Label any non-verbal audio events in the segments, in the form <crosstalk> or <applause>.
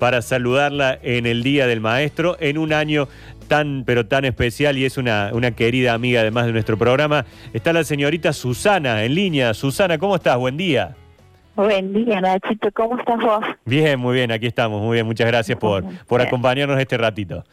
para saludarla en el Día del Maestro, en un año tan, pero tan especial y es una, una querida amiga además de nuestro programa. Está la señorita Susana en línea. Susana, ¿cómo estás? Buen día. Buen día, Nachito. ¿Cómo estás vos? Bien, muy bien, aquí estamos. Muy bien, muchas gracias por, por acompañarnos este ratito.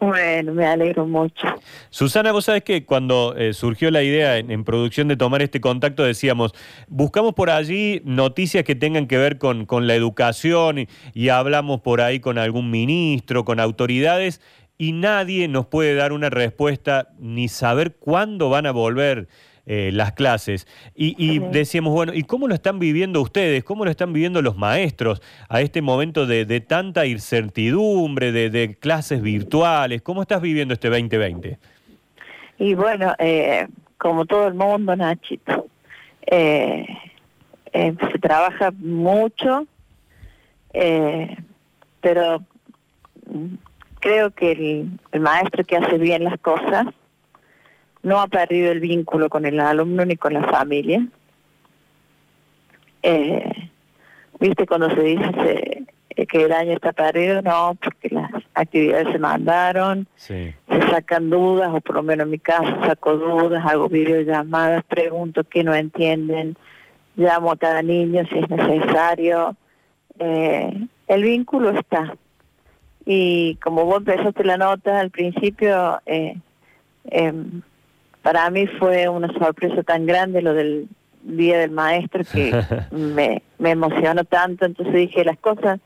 Bueno, me alegro mucho. Susana, vos sabés que cuando eh, surgió la idea en, producción de tomar este contacto decíamos, buscamos por allí noticias que tengan que ver con, con la educación y, y, hablamos por ahí con algún ministro, con autoridades y nadie nos puede dar una respuesta ni saber cuándo van a volver eh, las clases. Y, decíamos, bueno, ¿y cómo lo están viviendo ustedes? ¿Cómo lo están viviendo los maestros a este momento de, tanta incertidumbre, de, clases virtuales? ¿Cómo estás viviendo este 2020? Y bueno, eh, como todo el mundo, Nachito, eh, se trabaja mucho, pero creo que el maestro que hace bien las cosas no ha perdido el vínculo con el alumno ni con la familia. Eh, ¿Viste cuando se dice eh, que el año está perdido? No, porque las actividades se mandaron, se sacan dudas, o por lo menos en mi caso saco dudas, hago videollamadas, pregunto qué no entienden, llamo a cada niño si es necesario. Eh, el vínculo está. Y como vos empezaste la nota al principio, eh, em, para mí fue una sorpresa tan grande lo del Día del Maestro que <laughs> me, me emocionó tanto, entonces dije, las cosas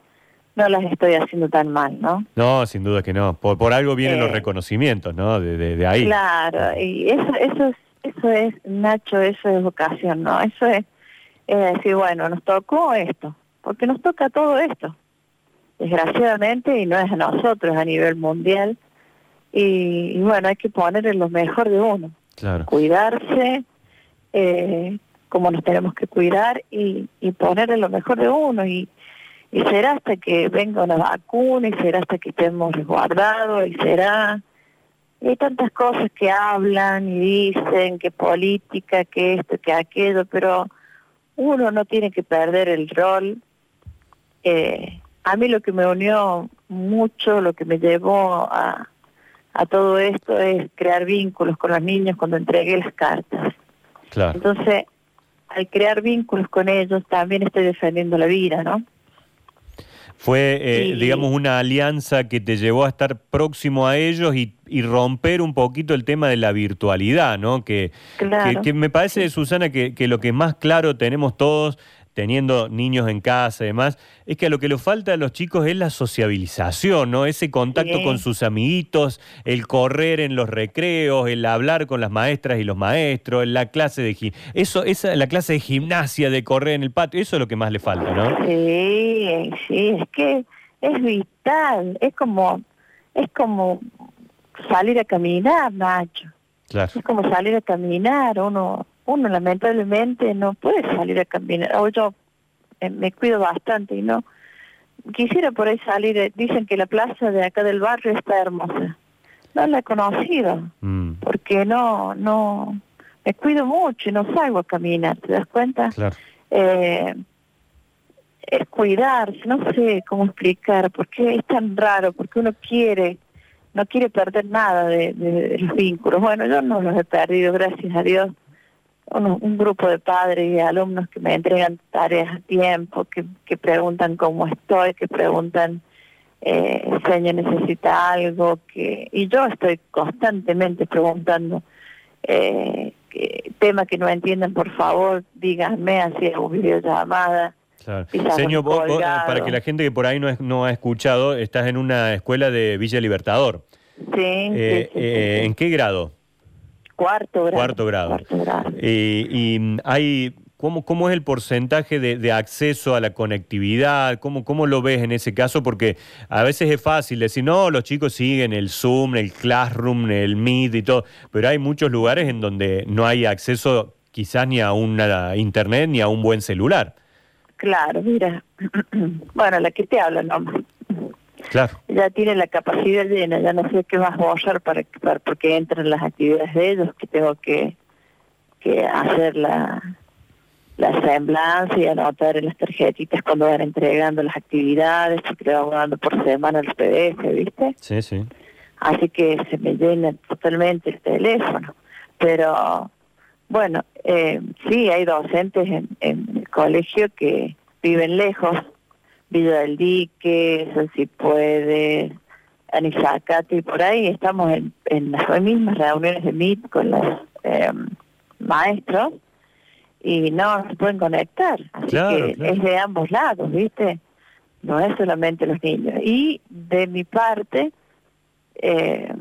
no las estoy haciendo tan mal, ¿no? No, sin duda que no. Por, por algo vienen los eh, reconocimientos, ¿no? De, de, ahí. Claro, y eso, eso, es, eso es, Nacho, eso es vocación, ¿no? Eso es, es decir, bueno, nos tocó esto, porque nos toca todo esto, desgraciadamente, y no es a nosotros, a nivel mundial, y, y bueno, hay que poner en lo mejor de uno. Cuidarse, eh, como nos tenemos que cuidar y, ponerle lo mejor de uno. Y, y será hasta que venga una vacuna, y será hasta que estemos resguardados, y será... hay tantas cosas que hablan y dicen, que política, que esto, que aquello, pero uno no tiene que perder el rol. Eh, a mí lo que me unió mucho, lo que me llevó a, a todo esto es crear vínculos con los niños cuando entregué las cartas. Entonces, al crear vínculos con ellos, también estoy defendiendo la vida, ¿no? Fue, eh, digamos, una alianza que te llevó a estar próximo a ellos y, romper un poquito el tema de la virtualidad, ¿no? Que, que, me parece, Susana, que, que lo que más claro tenemos todos teniendo niños en casa y demás, es que a lo que le falta a los chicos es la sociabilización, ¿no? Ese contacto con sus amiguitos, el correr en los recreos, el hablar con las maestras y los maestros, la clase de eso, esa, la clase de gimnasia, de correr en el patio, eso es lo que más le falta, ¿no? Sí, sí, es que es vital, es como, es como salir a caminar, Nacho. Claro. Es como salir a caminar, uno uno lamentablemente no puede salir a caminar, o yo eh, me cuido bastante y no quisiera por ahí salir, eh, dicen que la plaza de acá del barrio está hermosa, no la he conocido, mm. porque no, no, me cuido mucho y no salgo a caminar, ¿te das cuenta? Claro. Eh, es cuidarse, no sé cómo explicar, porque es tan raro, porque uno quiere, no quiere perder nada de, de los vínculos. Bueno, yo no los he perdido, gracias a Dios un, grupo de padres y alumnos que me entregan tareas a tiempo, que, que preguntan cómo estoy, que preguntan eh, si ella necesita algo, que y yo estoy constantemente preguntando eh, que, tema que no entienden, por favor, díganme, así hago videollamada. Claro. Señor, eh, para que la gente que por ahí no, no ha escuchado, estás en una escuela de Villa Libertador. Sí. Eh, ¿En qué grado? Cuarto grado. Cuarto grado. y hay, ¿cómo, ¿cómo es el porcentaje de, acceso a la conectividad? ¿Cómo, ¿Cómo lo ves en ese caso? Porque a veces es fácil decir, no, los chicos siguen el Zoom, el Classroom, el Meet y todo, pero hay muchos lugares en donde no hay acceso quizás ni a una internet ni a un buen celular. Claro, mira, <clears throat> bueno, la que te habla nomás. Claro. Ya tiene la capacidad llena, ya no sé qué más borrar para, para porque entran las actividades de ellos, que tengo que, que hacer la, la semblanza y anotar en las tarjetitas cuando van entregando las actividades, porque le vamos dando por semana el PDF, ¿viste? Sí, sí. Así que se me llena totalmente el teléfono. Pero bueno, eh, sí, hay docentes en, el colegio que viven lejos, Villa del Dique, Si Puede, Anisacate y por ahí estamos en, en las mismas reuniones de MIT con los eh, maestros y no se pueden conectar. Así que es de ambos lados, ¿viste? No es solamente los niños. Y de mi parte, eh,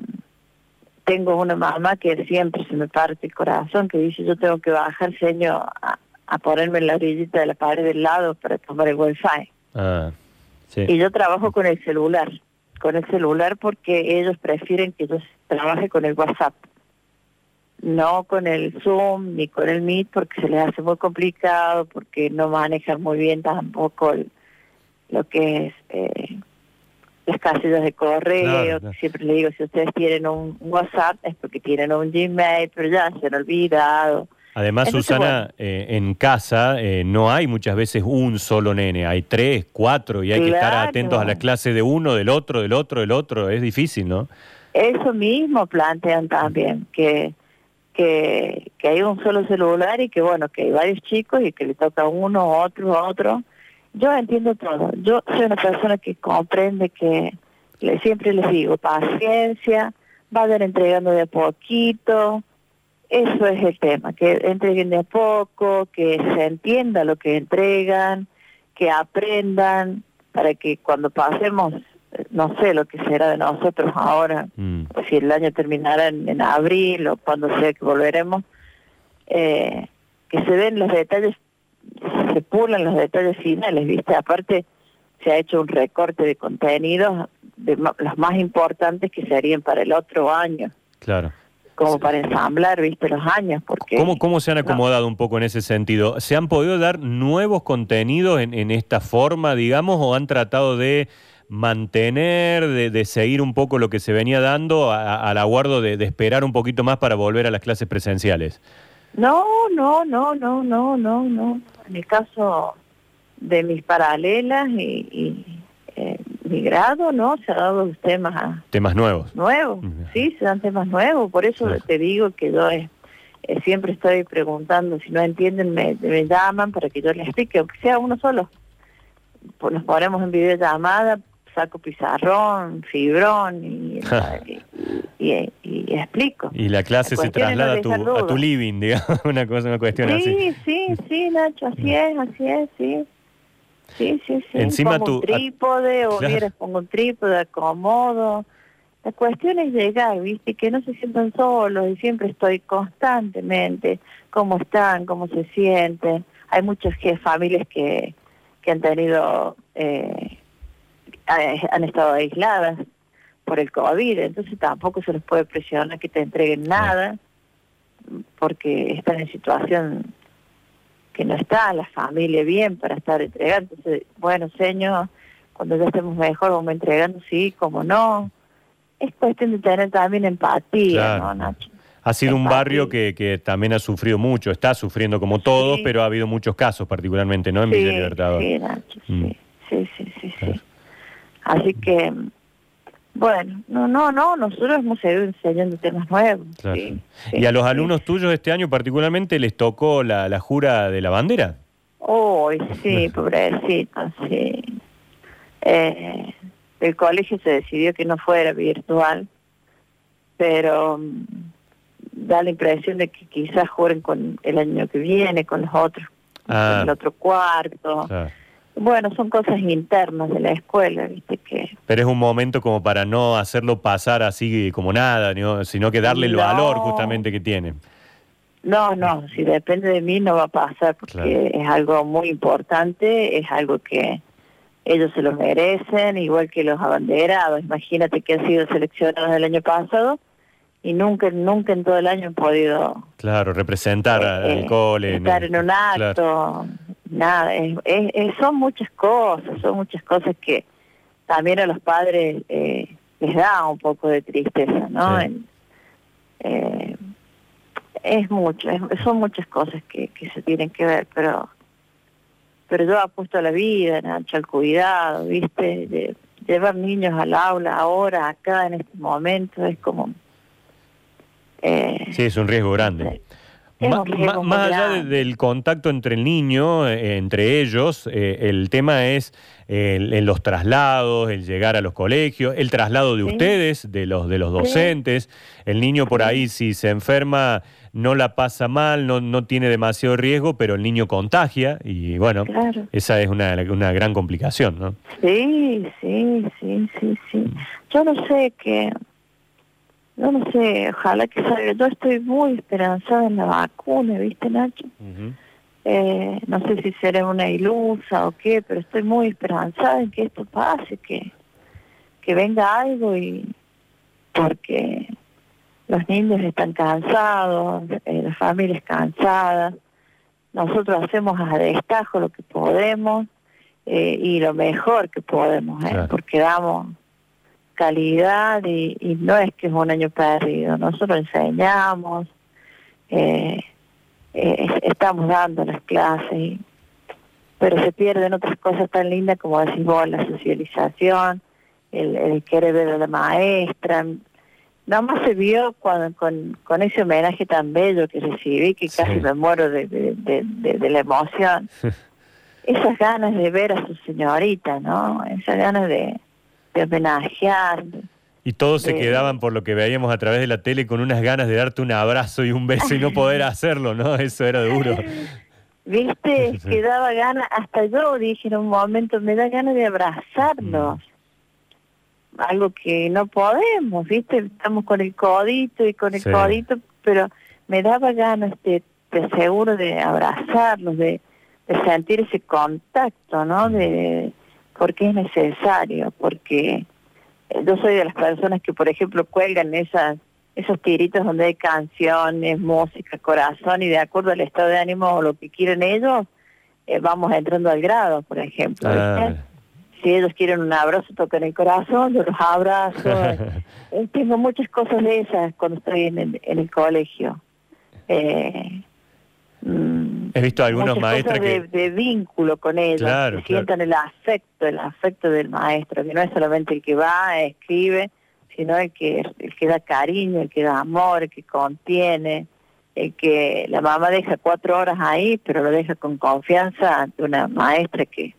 tengo una mamá que siempre se me parte el corazón, que dice yo tengo que bajar seño a, ponerme en la orillita de la pared del lado para tomar el wifi. Ah, Y yo trabajo con el celular, con el celular porque ellos prefieren que yo trabaje con el WhatsApp no con el Zoom ni con el Meet porque se les hace muy complicado, porque no manejan muy bien tampoco lo que es eh, las casillas de correo. Siempre le digo, si ustedes tienen un, WhatsApp es porque tienen un Gmail, pero ya se han olvidado. Además, Susana, eh, en casa eh, no hay muchas veces un solo nene, hay tres, cuatro, y hay que estar atentos a la clase de uno, del otro, del otro, del otro. Es difícil, ¿no? Eso mismo plantean también, que que, que hay un solo celular y que bueno, que hay varios chicos y que le toca a uno, otro, otro. Yo entiendo todo. Yo soy una persona que comprende que le, siempre les digo, paciencia, vayan entregando de a poquito. Eso es el tema, que entreguen de a poco, que se entienda lo que entregan, que aprendan, para que cuando pasemos no sé lo que será de nosotros ahora, mm. si el año terminará en, abril o cuando sea que volveremos, eh, que se den los detalles, se pulan los detalles finales, ¿viste? Aparte, se ha hecho un recorte de contenidos de los más importantes que serían para el otro año. Claro. Como para ensamblar, viste, los años. Porque, ¿Cómo, ¿Cómo se han acomodado un poco en ese sentido? ¿Se han podido dar nuevos contenidos en, en esta forma, digamos, o han tratado de mantener, de, seguir un poco lo que se venía dando al aguardo de, esperar un poquito más para volver a las clases presenciales? No, no, no, no, no, no, no. En el caso de mis paralelas y, eh, mi grado, ¿no? Se han dado temas... Temas nuevos. Nuevos, sí, se dan temas nuevos. Por eso te digo que yo eh, siempre estoy preguntando, si no entienden, me, me llaman para que yo les explique, aunque sea uno solo. Pues nos ponemos en videollamada, saco pizarrón, fibrón y, <laughs> y, explico. Y la clase se traslada a tu, a tu living, <laughs> digamos, una cosa, una cuestión así. Sí, sí, sí, Nacho, así es, así es, sí. Sí, sí, sí. Encima pongo un trípode, o mira, pongo un trípode, acomodo. La cuestión es llegar, ¿viste? Que no se sientan solos y siempre estoy constantemente, cómo están, cómo se sienten. Hay muchas familias que, que han tenido eh, han estado aisladas por el COVID, entonces tampoco se les puede presionar que te entreguen nada, porque están en situación que no está la familia bien para estar entregando. Entonces, bueno, señor, cuando ya estemos mejor vamos entregando, sí, como no. Es cuestión de tener también empatía, ¿no, Nacho? Ha sido un barrio que, que, también ha sufrido mucho, está sufriendo como todos, pero ha habido muchos casos particularmente, ¿no? En Villa Libertador. Sí, Nacho, mm. sí, sí, sí, sí. Así que, bueno, no, no, no, nosotros hemos seguido enseñando temas nuevos. ¿Y a los alumnos tuyos este año particularmente les tocó la, la jura de la bandera? Oh, sí, <laughs> pobrecito, sí. Eh, el colegio se decidió que no fuera virtual, pero mm, da la impresión de que quizás juren con el año que viene, con los otros, ah. el otro cuarto. Bueno, son cosas internas de la escuela, ¿viste? que Pero es un momento como para no hacerlo pasar así como nada, sino que darle el valor justamente que tiene. No, no, si depende de mí no va a pasar porque es algo muy importante, es algo que ellos se lo merecen, igual que los abanderados. Imagínate que han sido seleccionados el año pasado y nunca, nunca en todo el año han podido... Claro, representar eh, al eh, cole. Estar en, un acto nada, es, son muchas cosas, son muchas cosas que también a los padres eh, les da un poco de tristeza, ¿no? Eh, es mucho, son muchas cosas que, que se tienen que ver, pero pero yo apuesto a la vida, Nacho, al cuidado, ¿viste? De llevar niños al aula ahora, acá, en este momento, es como... Eh, sí, es un riesgo grande más allá del contacto entre el niño, eh, entre ellos, eh, el tema es en los traslados, el llegar a los colegios, el traslado de ustedes, de los, de los docentes. El niño por ahí, si se enferma, no la pasa mal, no, no tiene demasiado riesgo, pero el niño contagia y bueno, esa es una, una gran complicación, ¿no? Sí, sí, sí, sí, sí. Yo no sé qué no, no sé, ojalá que salga. Yo estoy muy esperanzada en la vacuna, ¿viste, Nacho? eh, no sé si seré una ilusa o qué, pero estoy muy esperanzada en que esto pase, que, que venga algo y porque los niños están cansados, eh, las familias cansadas, nosotros hacemos a destajo lo que podemos eh, y lo mejor que podemos, ¿eh? porque damos calidad y, no es que es un año perdido, nosotros enseñamos, eh, eh, estamos dando las clases, pero se pierden otras cosas tan lindas como decís vos, la socialización, el, el querer ver a la maestra. Nada más se vio con, con, ese homenaje tan bello que recibí que casi me muero de, de, de la emoción. <laughs> Esas ganas de ver a su señorita, ¿no? Esas ganas de, homenajear. Y todos se quedaban, por lo que veíamos a través de la tele, con unas ganas de darte un abrazo y un beso y no poder <laughs> hacerlo, ¿no? Eso era duro. ¿Viste? <laughs> Quedaba ganas, hasta yo dije en un momento, me da ganas de abrazarlos. Mm. Algo que no podemos, ¿viste? Estamos con el codito y con el codito, pero me daba ganas, de, de seguro, de abrazarlos, de, de sentir ese contacto, ¿no? De, porque es necesario, porque eh, yo soy de las personas que, por ejemplo, cuelgan esas esos tiritos donde hay canciones, música, corazón, y de acuerdo al estado de ánimo o lo que quieren ellos, eh, vamos entrando al grado, por ejemplo. Ah. Si ellos quieren un abrazo, tocan el corazón, yo los abrazo. <laughs> Eh, tengo muchas cosas de esas cuando estoy en el, en el colegio. Eh, He visto algunos maestros que... De, vínculo con ellos, que sientan el afecto, el afecto del maestro, que no es solamente el que va, escribe, sino el que, el que da cariño, el que da amor, el que contiene, el que la mamá deja cuatro horas ahí, pero lo deja con confianza ante una maestra que,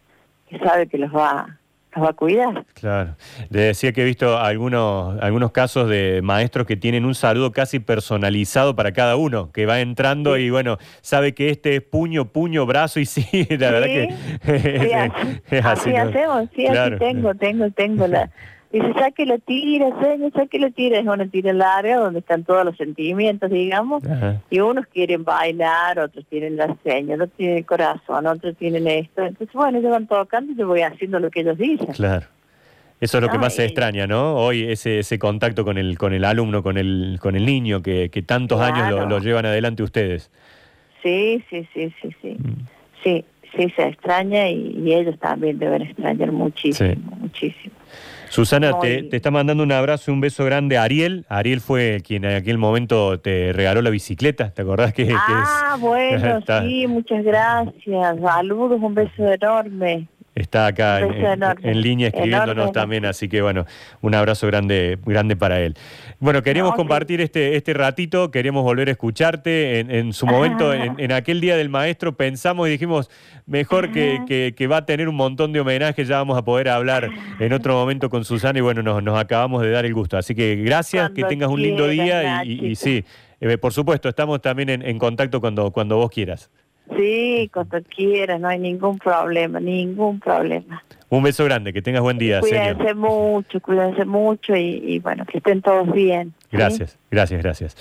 que sabe que los va va a cuidar. Claro. Le decía que he visto algunos, algunos casos de maestros que tienen un saludo casi personalizado para cada uno, que va entrando y bueno, sabe que este es puño, puño, brazo y sí, <laughs> la verdad que <laughs> es, así. hacemos, sí, así tengo, tengo, tengo la <laughs> Dice, saque la tira, señor, saque la tira. Es una tira larga donde están todos los sentimientos, digamos. Y unos quieren bailar, otros tienen la seña, otros tienen el corazón, otros tienen esto. Entonces, bueno, ellos van tocando y yo voy haciendo lo que ellos dicen. Claro. Eso es lo que más se extraña, ¿no? Hoy ese, ese contacto con el, con el alumno, con el, con el niño, que, que tantos años lo, llevan adelante ustedes. Sí, sí, sí, sí, sí. Mm. Sí, sí, se extraña y, ellos también deben extrañar muchísimo, muchísimo. Susana, te, está mandando un abrazo y un beso grande a Ariel. Ariel fue quien en aquel momento te regaló la bicicleta, ¿te acordás que, ah, bueno, <laughs> sí, muchas gracias. Saludos, un beso enorme. Está acá en, línea escribiéndonos también, así que bueno, un abrazo grande, grande para él. Bueno, queríamos compartir este, este ratito, queríamos volver a escucharte. En, su momento, en, aquel día del maestro, pensamos y dijimos, mejor que, que, va a tener un montón de homenajes, ya vamos a poder hablar en otro momento con Susana y bueno, nos, nos acabamos de dar el gusto. Así que gracias, que tengas un lindo día y, sí, eh, por supuesto, estamos también en, contacto cuando, cuando vos quieras. Sí, cuando quieras, no hay ningún problema, ningún problema. Un beso grande, que tengas buen día, Cuídense mucho, cuídense mucho y, bueno, que estén todos bien. Gracias, gracias, gracias.